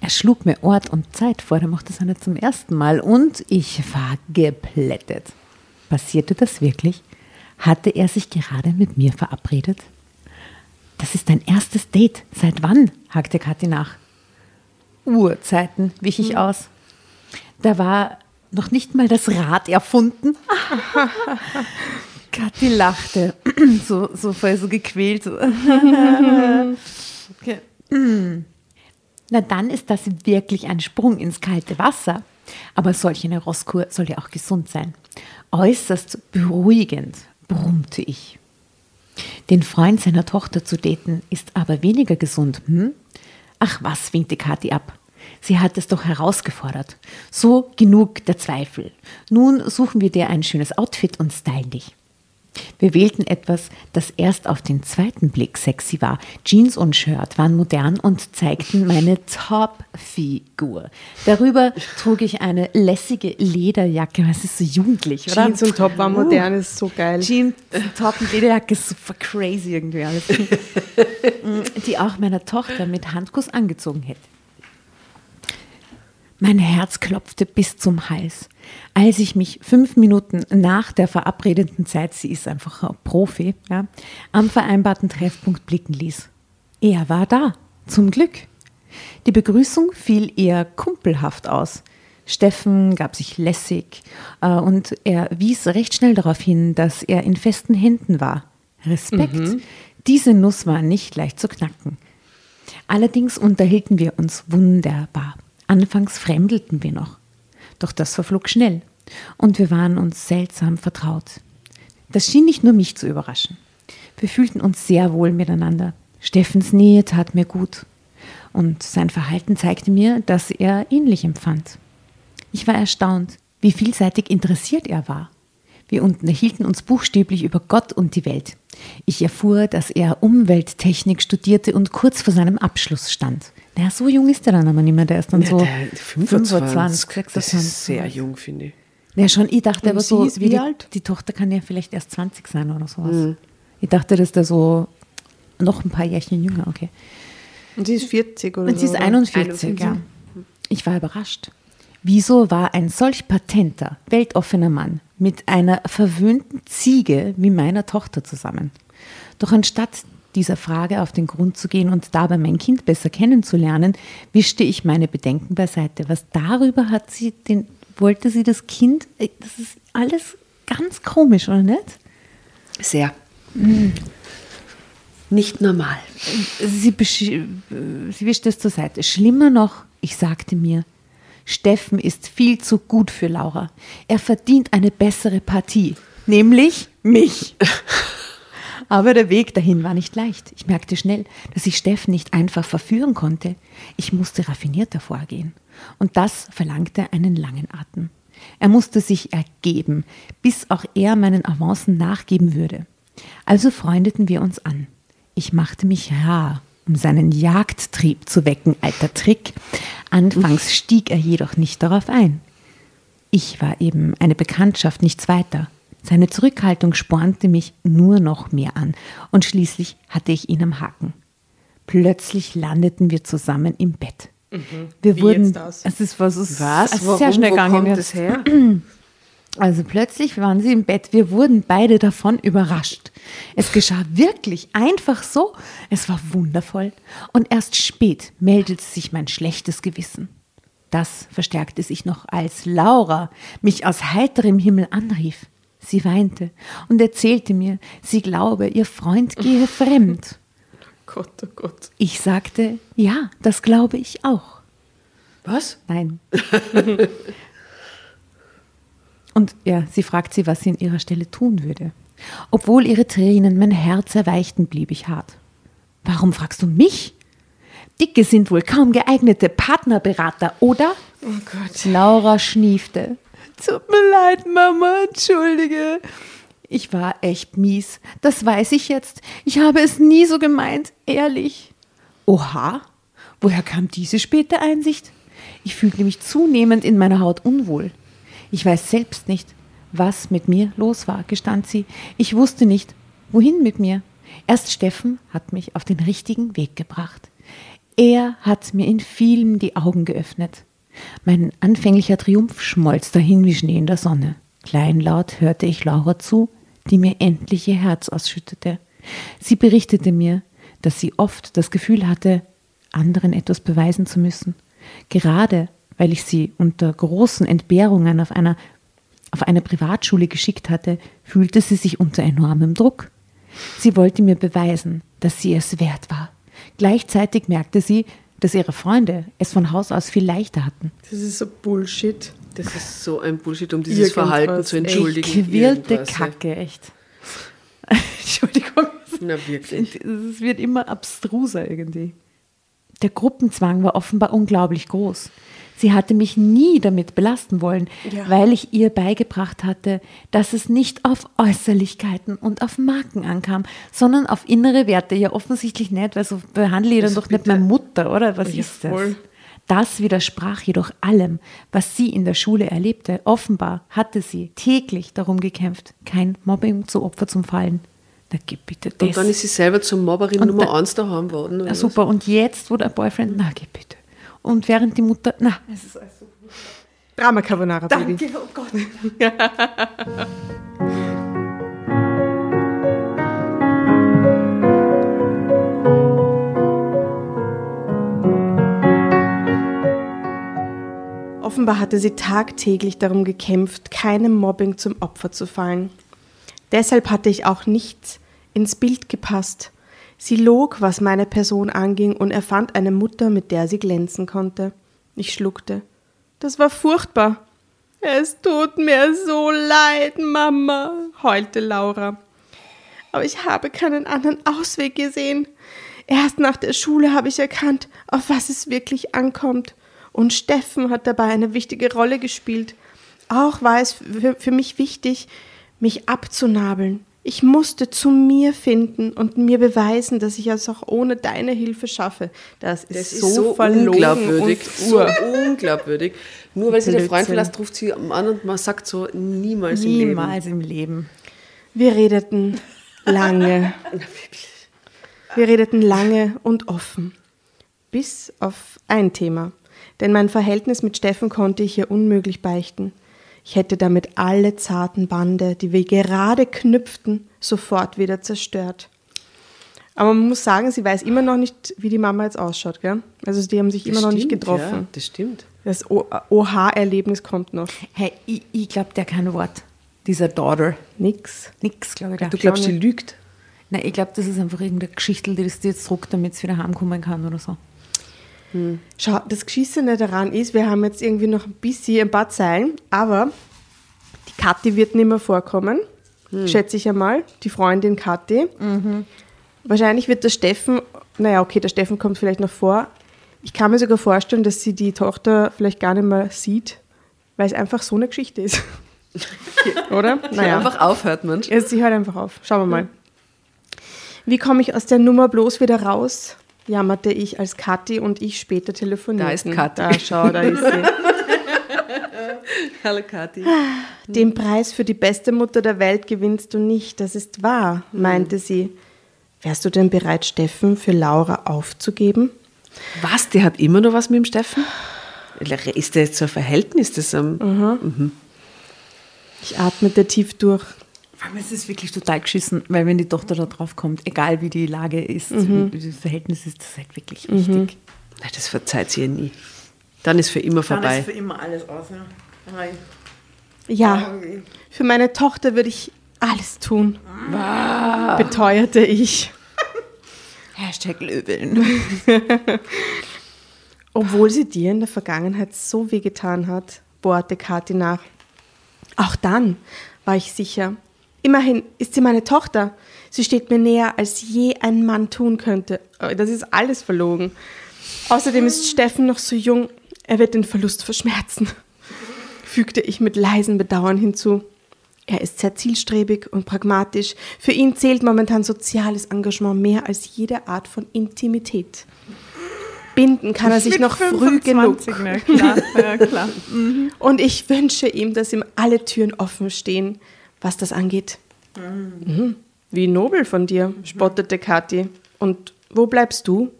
Er schlug mir Ort und Zeit vor, er macht das nicht zum ersten Mal und ich war geplättet. Passierte das wirklich? Hatte er sich gerade mit mir verabredet? Das ist dein erstes Date. Seit wann? hakte Kathi nach. Urzeiten, wich ich mhm. aus. Da war noch nicht mal das Rad erfunden. Kathi lachte, so, so voll so gequält. Okay. Na dann ist das wirklich ein Sprung ins kalte Wasser. Aber solch eine Rosskur soll ja auch gesund sein. Äußerst beruhigend, brummte ich. Den Freund seiner Tochter zu daten ist aber weniger gesund. Hm? Ach was, winkte Kathi ab. Sie hat es doch herausgefordert. So genug der Zweifel. Nun suchen wir dir ein schönes Outfit und stylen dich. Wir wählten etwas, das erst auf den zweiten Blick sexy war. Jeans und Shirt waren modern und zeigten meine Top-Figur. Darüber trug ich eine lässige Lederjacke. Was ist so jugendlich, oder? Jeans und Top war modern, uh, ist so geil. Jeans, Top und Lederjacke ist super crazy irgendwie alles. Die auch meiner Tochter mit Handkuss angezogen hätte. Mein Herz klopfte bis zum Hals. Als ich mich fünf Minuten nach der verabredeten Zeit, sie ist einfach ein Profi, ja, am vereinbarten Treffpunkt blicken ließ. Er war da, zum Glück. Die Begrüßung fiel eher kumpelhaft aus. Steffen gab sich lässig äh, und er wies recht schnell darauf hin, dass er in festen Händen war. Respekt. Mhm. Diese Nuss war nicht leicht zu knacken. Allerdings unterhielten wir uns wunderbar. Anfangs fremdelten wir noch. Doch das verflog schnell und wir waren uns seltsam vertraut. Das schien nicht nur mich zu überraschen. Wir fühlten uns sehr wohl miteinander. Steffens Nähe tat mir gut und sein Verhalten zeigte mir, dass er ähnlich empfand. Ich war erstaunt, wie vielseitig interessiert er war. Wir unterhielten uns buchstäblich über Gott und die Welt. Ich erfuhr, dass er Umwelttechnik studierte und kurz vor seinem Abschluss stand. Naja, so jung ist er dann aber nicht mehr. Der ist dann Ja, so der 25, 25, Das 26. ist sehr jung, finde ich. Ja, schon. Ich dachte Und aber so, ist wie die, alt? die Tochter kann ja vielleicht erst 20 sein oder sowas. Mhm. Ich dachte, dass der so noch ein paar Jährchen jünger, okay. Und sie ist 40 oder Und sie so, ist oder? 41, ja. Ich war überrascht. Wieso war ein solch patenter, weltoffener Mann mit einer verwöhnten Ziege wie meiner Tochter zusammen? Doch anstatt dieser Frage auf den Grund zu gehen und dabei mein Kind besser kennenzulernen, wischte ich meine Bedenken beiseite. Was darüber hat sie den, wollte sie das Kind, äh, das ist alles ganz komisch, oder nicht? Sehr. Nicht normal. Sie, sie wischte es zur Seite. Schlimmer noch, ich sagte mir, Steffen ist viel zu gut für Laura. Er verdient eine bessere Partie, nämlich mich. Aber der Weg dahin war nicht leicht. Ich merkte schnell, dass ich Steffen nicht einfach verführen konnte. Ich musste raffinierter vorgehen. Und das verlangte einen langen Atem. Er musste sich ergeben, bis auch er meinen Avancen nachgeben würde. Also freundeten wir uns an. Ich machte mich rar, um seinen Jagdtrieb zu wecken, alter Trick. Anfangs stieg er jedoch nicht darauf ein. Ich war eben eine Bekanntschaft, nichts weiter. Seine Zurückhaltung spornte mich nur noch mehr an und schließlich hatte ich ihn am Haken. Plötzlich landeten wir zusammen im Bett. Wir Wie wurden, jetzt das? es ist was, es Was? es ist Warum? sehr schnell Wo gegangen kommt das her? Also plötzlich waren sie im Bett. Wir wurden beide davon überrascht. Es geschah wirklich einfach so. Es war wundervoll. Und erst spät meldete sich mein schlechtes Gewissen. Das verstärkte sich noch, als Laura mich aus heiterem Himmel anrief. Sie weinte und erzählte mir, sie glaube, ihr Freund gehe fremd. Gott, oh Gott. Ich sagte, ja, das glaube ich auch. Was? Nein. Und ja, sie fragt sie, was sie an ihrer Stelle tun würde. Obwohl ihre Tränen mein Herz erweichten, blieb ich hart. Warum fragst du mich? Dicke sind wohl kaum geeignete Partnerberater, oder? Oh Gott. Laura schniefte. Tut mir leid, Mama, entschuldige. Ich war echt mies. Das weiß ich jetzt. Ich habe es nie so gemeint, ehrlich. Oha, woher kam diese späte Einsicht? Ich fühlte mich zunehmend in meiner Haut unwohl. Ich weiß selbst nicht, was mit mir los war, gestand sie. Ich wusste nicht, wohin mit mir. Erst Steffen hat mich auf den richtigen Weg gebracht. Er hat mir in vielem die Augen geöffnet. Mein anfänglicher Triumph schmolz dahin wie Schnee in der Sonne. Kleinlaut hörte ich Laura zu, die mir endlich ihr Herz ausschüttete. Sie berichtete mir, dass sie oft das Gefühl hatte, anderen etwas beweisen zu müssen. Gerade weil ich sie unter großen Entbehrungen auf einer auf eine Privatschule geschickt hatte, fühlte sie sich unter enormem Druck. Sie wollte mir beweisen, dass sie es wert war. Gleichzeitig merkte sie, dass ihre Freunde es von Haus aus viel leichter hatten. Das ist so Bullshit. Das ist so ein Bullshit, um dieses Irgendwas, Verhalten zu echt entschuldigen. Irgendwas, ja. Kacke, echt. Entschuldigung. Na wirklich. Es wird immer abstruser irgendwie. Der Gruppenzwang war offenbar unglaublich groß. Sie hatte mich nie damit belasten wollen, Ja. weil ich ihr beigebracht hatte, dass es nicht auf Äußerlichkeiten und auf Marken ankam, sondern auf innere Werte. Ja, offensichtlich nicht, weil so behandle ich dann Also doch nicht bitte. meine Mutter, oder? Was Ja, ist das? voll. Das widersprach jedoch allem, was sie in der Schule erlebte. Offenbar hatte sie täglich darum gekämpft, kein Mobbing zu Opfer zu fallen. Na, gib bitte das. Und dann ist sie selber zur Mobberin Und Nummer da- 1 daheim geworden. Ja, was? super. Und jetzt, wo der Boyfriend, na, geh bitte. Und während die Mutter, na, es ist alles so. Drama Carbonara, Baby. oh Gott. Offenbar hatte sie tagtäglich darum gekämpft, keinem Mobbing zum Opfer zu fallen. Deshalb hatte ich auch nichts ins Bild gepasst. Sie log, was meine Person anging, und erfand eine Mutter, mit der sie glänzen konnte. Ich schluckte. Das war furchtbar. Es tut mir so leid, Mama, heulte Laura. Aber ich habe keinen anderen Ausweg gesehen. Erst nach der Schule habe ich erkannt, auf was es wirklich ankommt. Und Steffen hat dabei eine wichtige Rolle gespielt. Auch war es für, mich wichtig, mich abzunabeln. Ich musste zu mir finden und mir beweisen, dass ich es auch ohne deine Hilfe schaffe. Das ist, Das so, ist so verlogen unglaubwürdig. und So ur. unglaubwürdig. Nur weil sie den Freund verlässt, ruft sie am an und man sagt so, niemals, im Leben. Niemals im Leben. Wir redeten lange. Wir redeten lange und offen. Bis auf ein Thema. Denn mein Verhältnis mit Steffen konnte ich ihr unmöglich beichten. Ich hätte damit alle zarten Bande, die wir gerade knüpften, sofort wieder zerstört. Aber man muss sagen, sie weiß immer noch nicht, wie die Mama jetzt ausschaut. Gell? Also die haben sich Das immer noch nicht stimmt, Ja, getroffen. das stimmt. Das OH-Erlebnis kommt noch. Hey, ich, ich glaube der kein Wort. Dieser Daughter. Nix. Nix, glaube ich. Du glaub glaubst, ich. sie lügt? Nein, ich glaube, das ist einfach irgendeine Geschichte, die das dir jetzt druckt, damit es wieder heimkommen kann oder so. Schau, das Geschissene daran ist, wir haben jetzt irgendwie noch ein bisschen ein paar Zeilen, aber die Kathi wird nicht mehr vorkommen, schätze ich einmal, die Freundin Kathi. Wahrscheinlich wird der Steffen, naja, okay, der Steffen kommt vielleicht noch vor. Ich kann mir sogar vorstellen, dass sie die Tochter vielleicht gar nicht mehr sieht, weil es einfach so eine Geschichte ist. Oder? Naja. Einfach aufhört, Mensch. Ja, sie hört einfach auf. Schauen wir mal. Wie komme ich aus der Nummer bloß wieder raus? Jammerte ich, als Kathi und ich später telefonierten. Da ist Kathi. Da, schau, da ist sie. Hallo Kathi. Den Preis für die beste Mutter der Welt gewinnst du nicht, das ist wahr, meinte sie. Wärst du denn bereit, Steffen für Laura aufzugeben? Was, der hat immer noch was mit dem Steffen? Ist der jetzt so ein Verhältnis? Das, ähm, Mhm. Ich atmete tief durch. Allem, Es ist wirklich total geschissen, weil wenn die Tochter da drauf kommt, egal wie die Lage ist, wie das Verhältnis ist, das ist halt wirklich wichtig. Nein, das verzeiht sie ihr nie. Dann ist für immer vorbei. immer alles aus. Ja. Ja, für meine Tochter würde ich alles tun, beteuerte ich. Hashtag Löbeln. Obwohl sie dir in der Vergangenheit so wehgetan hat, bohrte Kathi nach. Auch dann war ich sicher. Immerhin ist sie meine Tochter. Sie steht mir näher, als je ein Mann tun könnte. Aber Das ist alles verlogen. Außerdem ist Steffen noch so jung. Er wird den Verlust verschmerzen, fügte ich mit leisem Bedauern hinzu. Er ist sehr zielstrebig und pragmatisch. Für ihn zählt momentan soziales Engagement mehr als jede Art von Intimität. Binden kann er sich noch früh genug. Na klar, ja, klar. Und ich wünsche ihm, dass ihm alle Türen offen stehen, was das angeht. Mhm. Wie nobel von dir, spottete Kathi. Und wo bleibst du?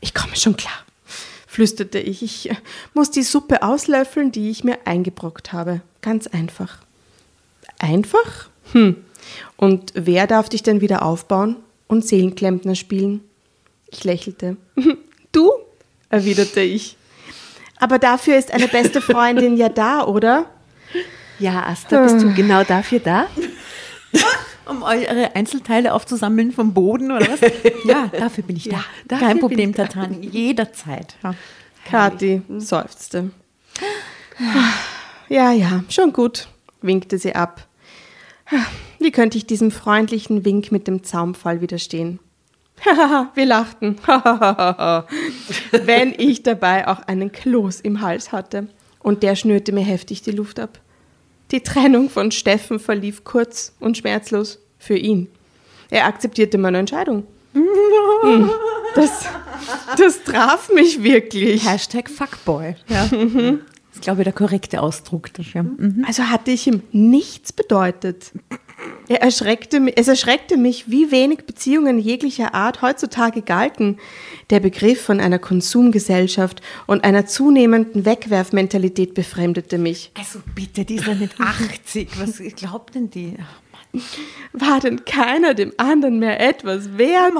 Ich komme schon klar, flüsterte ich. Ich äh, muss die Suppe auslöffeln, die ich mir eingebrockt habe. Ganz einfach. Einfach? Hm. Und wer darf dich denn wieder aufbauen und Seelenklempner spielen? Ich lächelte. Du, erwiderte ich. Aber dafür ist eine beste Freundin ja da, oder? Ja, Asta, bist du genau dafür da? Um eure Einzelteile aufzusammeln vom Boden oder was? Ja, dafür bin ich da. dafür Kein Problem. Tatani. Jederzeit. Ja. Kathi seufzte. Ja, ja, schon gut, winkte sie ab. Wie könnte ich diesem freundlichen Wink mit dem Zaumfall widerstehen? Wir lachten. Wenn ich dabei auch einen Kloß im Hals hatte. Und der schnürte mir heftig die Luft ab. Die Trennung von Steffen verlief kurz und schmerzlos für ihn. Er akzeptierte meine Entscheidung. Hm, Das, das traf mich wirklich. Hashtag Fuckboy. Ja. Das ist, glaube ich, der korrekte Ausdruck dafür. Mhm. Also hatte ich ihm nichts bedeutet. Er erschreckte, es erschreckte mich, wie wenig Beziehungen jeglicher Art heutzutage galten. Der Begriff von einer Konsumgesellschaft und einer zunehmenden Wegwerfmentalität befremdete mich. Also bitte, die ja nicht 80. Was glaubt denn die? War denn keiner dem anderen mehr etwas wert?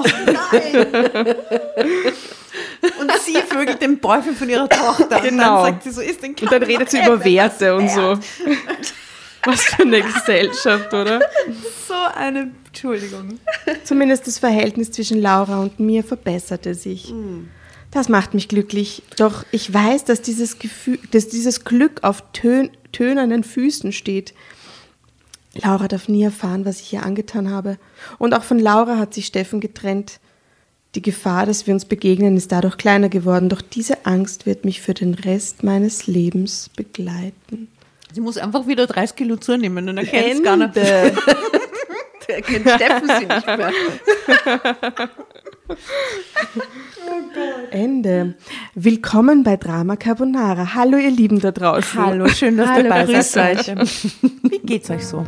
Und sie vögelt den Boyfriend von ihrer Tochter. Genau. Und dann sagt sie so, ist denn Und dann redet sie über Werte und so. Was für eine Gesellschaft, oder? So eine Entschuldigung. Zumindest das Verhältnis zwischen Laura und mir verbesserte sich. Das macht mich glücklich. Doch ich weiß, dass dieses Gefühl, dass dieses Glück auf tön tönernen Füßen steht. Laura darf nie erfahren, was ich ihr angetan habe. Und auch von Laura hat sich Steffen getrennt. Die Gefahr, dass wir uns begegnen, ist dadurch kleiner geworden. Doch diese Angst wird mich für den Rest meines Lebens begleiten. Sie muss einfach wieder 30 Kilo zunehmen und erkennt es gar nicht. Der kennt Steffen sie nicht mehr. Ende. Willkommen bei Drama Carbonara. Hallo ihr Lieben da draußen. Hallo, schön, dass ihr dabei seid. Wie geht's euch so?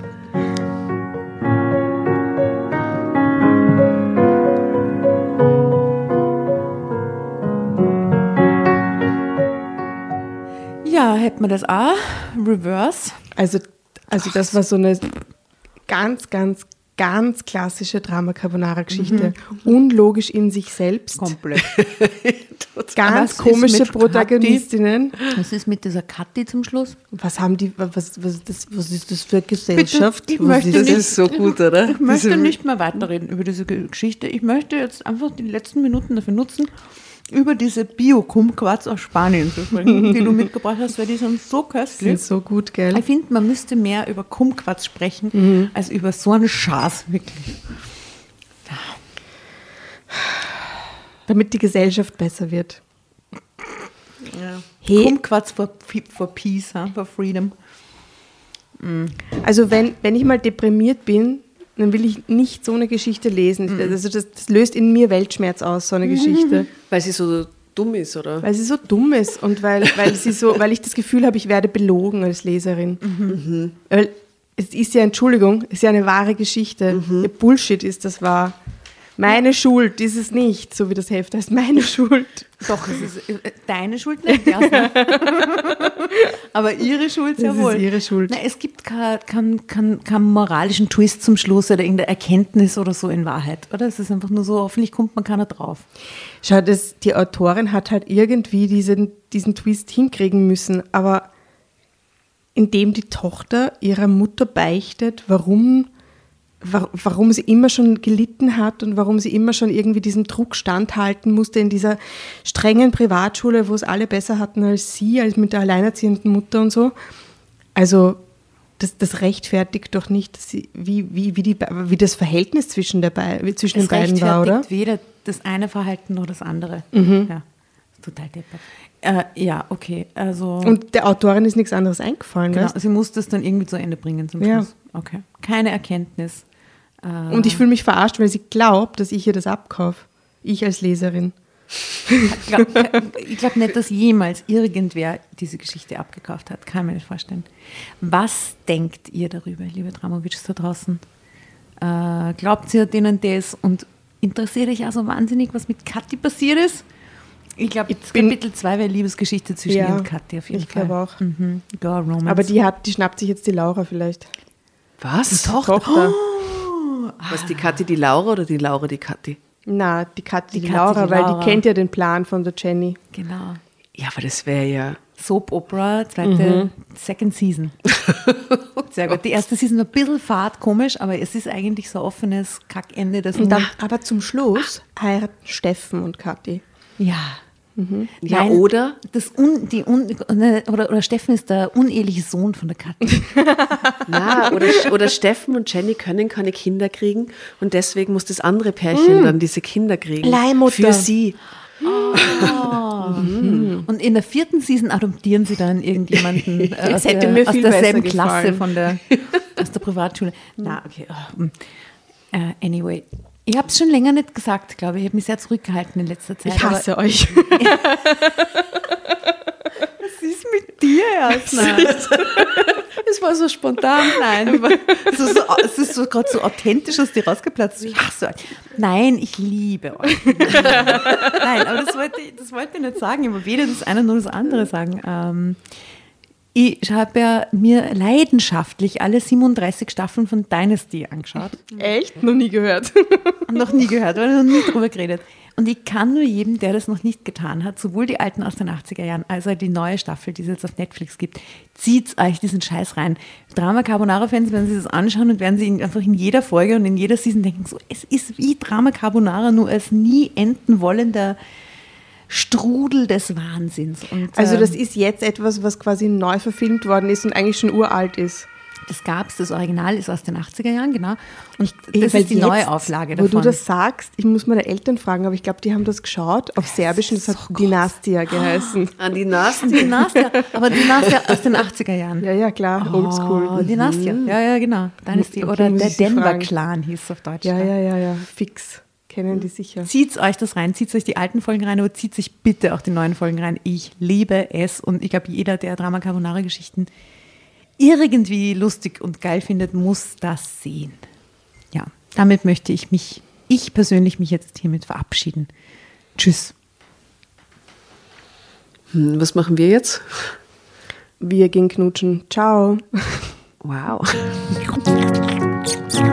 Ja, hätten wir das auch. Reverse. Also, also das war so eine ganz, ganz, ganz klassische Drama Carbonara Geschichte. Unlogisch in sich selbst. Komplett. Ganz komische Protagonistinnen. Was ist mit dieser Kathi zum Schluss? Was haben die, was, was, ist das, was ist das für Gesellschaft? ich was möchte ist Das nicht- ist so gut, oder? Ich möchte Diese- nicht mehr weiterreden über diese Geschichte. Ich möchte jetzt einfach die letzten Minuten dafür nutzen, über diese Bio-Kumquats aus Spanien zu sprechen, die du mitgebracht hast, weil die sind so sind köstlich. so gut, gell? Ich finde, man müsste mehr über Kumquats sprechen, Mhm. als über so einen Schaß, wirklich. Damit die Gesellschaft besser wird. Hey. Kumquats for, for peace, huh? for freedom. Also wenn, wenn ich mal deprimiert bin, dann will ich nicht so eine Geschichte lesen. Mhm. Also das, das löst in mir Weltschmerz aus, so eine Geschichte. Weil sie so dumm ist, oder? Weil sie so dumm ist und weil, weil, sie so, weil ich das Gefühl habe, ich werde belogen als Leserin. Mhm. Weil es ist ja, Entschuldigung, es ist ja eine wahre Geschichte. Mhm. Ja, Bullshit ist das wahr. Meine Schuld ist es nicht, so wie das Heft heißt. Meine Schuld. Doch, es ist äh, deine Schuld nicht, ja, aber ihre Schuld sehr Das ist wohl. ihre Schuld. Na, es gibt keinen kein, kein, moralischen Twist zum Schluss oder irgendeine Erkenntnis oder so in Wahrheit, oder? Es ist einfach nur so, hoffentlich kommt man keiner drauf. Schau, das, die Autorin hat halt irgendwie diesen, diesen Twist hinkriegen müssen, aber indem die Tochter ihrer Mutter beichtet, warum, wa- warum sie immer schon gelitten hat und warum sie immer schon irgendwie diesem Druck standhalten musste in dieser strengen Privatschule, wo es alle besser hatten als sie, als mit der alleinerziehenden Mutter und so. Also das, das rechtfertigt doch nicht, sie, wie, wie, wie, die, wie das Verhältnis zwischen, der, Be- zwischen den Es beiden war, oder? Mhm. weder das eine Verhalten noch das andere. Ja, ist total deppert. Äh, ja, okay, also Und der Autorin ist nichts anderes eingefallen. genau, weißt? sie muss das dann irgendwie zu Ende bringen zum Ja. Schluss. Okay, keine Erkenntnis. Äh, Und ich fühle mich verarscht, weil sie glaubt, dass ich ihr das abkaufe. Ich als Leserin. Ich glaube glaub nicht, dass jemals irgendwer diese Geschichte abgekauft hat. Kann ich mir nicht vorstellen. Was denkt ihr darüber, liebe Dramovics da draußen? Äh, glaubt ihr denen das und interessiert euch auch so wahnsinnig, was mit Kathi passiert ist? Ich glaube, Ich bin- Kapitel 2 wäre Liebesgeschichte zwischen Ja, ihr und Kathi auf jeden ich Fall. glaube auch. Mhm. Girl Romance. Aber die, hat, die schnappt sich jetzt die Laura vielleicht. Was? Tochter. Was, die Kathi die Laura oder die Laura die Kathi? Na, die Kathi, die, Die Laura, die weil Laura. die kennt ja den Plan von der Jenny. Genau. Ja, aber das wäre ja. Soap Opera, zweite, Mhm. Second Season. Sehr gut. Die erste Season war ein bisschen fad, komisch, aber es ist eigentlich so ein offenes Kackende, das Und dann, aber zum Schluss heiraten Steffen und Kathi. Ja. Ja, Nein, oder? Das un, die un, ne, oder, oder Steffen ist der uneheliche Sohn von der. Na, oder, oder Steffen und Jenny können keine Kinder kriegen und deswegen muss das andere Pärchen dann diese Kinder kriegen. Leihmutter. Für sie. Und in der vierten Season adoptieren sie dann irgendjemanden äh, aus, der, mir aus derselben Klasse von der, aus der Privatschule. Na, okay. oh. Äh, anyway. Ich habe es schon länger nicht gesagt, glaube ich. Ich habe mich sehr zurückgehalten in letzter Zeit. Ich hasse euch. Was ist mit dir, Jasna? Es war so spontan. Nein, es ist so, es ist so gerade so authentisch aus dir rausgeplatzt. Ich hasse euch. Nein, ich liebe euch. Nein, aber das wollte, ich, das wollte ich nicht sagen. Ich wollte weder das eine noch das andere sagen. Ähm, ich habe ja mir leidenschaftlich alle 37 Staffeln von Dynasty angeschaut. Echt? Noch nie gehört. noch nie gehört, oder noch nie drüber geredet. Und ich kann nur jedem, der das noch nicht getan hat, sowohl die alten aus den 80er Jahren als auch die neue Staffel, die es jetzt auf Netflix gibt, zieht euch diesen Scheiß rein. Drama Carbonara-Fans werden sich das anschauen und werden sie in- einfach in jeder Folge und in jeder Season denken, so, es ist wie Drama Carbonara, nur als nie enden wollender Strudel des Wahnsinns. Und, Also ähm, das ist jetzt etwas, was quasi neu verfilmt worden ist und eigentlich schon uralt ist. Das gab es, das Original ist aus den 80er Jahren, genau. Und das ist die jetzt, neue Auflage Wo davon. du das sagst, ich muss meine Eltern fragen, aber ich glaube, die haben das geschaut auf Serbisch und das hat Dynastia geheißen. An die Nase. Dynastia, aber Dynastia aus den 80er Jahren. Ja, ja, klar, oldschool. Oh, Dynastia, ja, ja, genau. Dynasty. Okay, Oder der ich sie Denver fragen. Clan hieß es auf Deutsch. Ja, ja, ja, ja, fix. Kennen die sicher. Zieht euch das rein, zieht euch die alten Folgen rein, aber zieht sich bitte auch die neuen Folgen rein. Ich liebe es und ich glaube, jeder, der Drama Carbonara Geschichten irgendwie lustig und geil findet, muss das sehen. Ja, damit möchte ich mich, ich persönlich mich jetzt hiermit verabschieden. Tschüss. Hm, Was machen wir jetzt? Wir gehen knutschen. Ciao. Wow.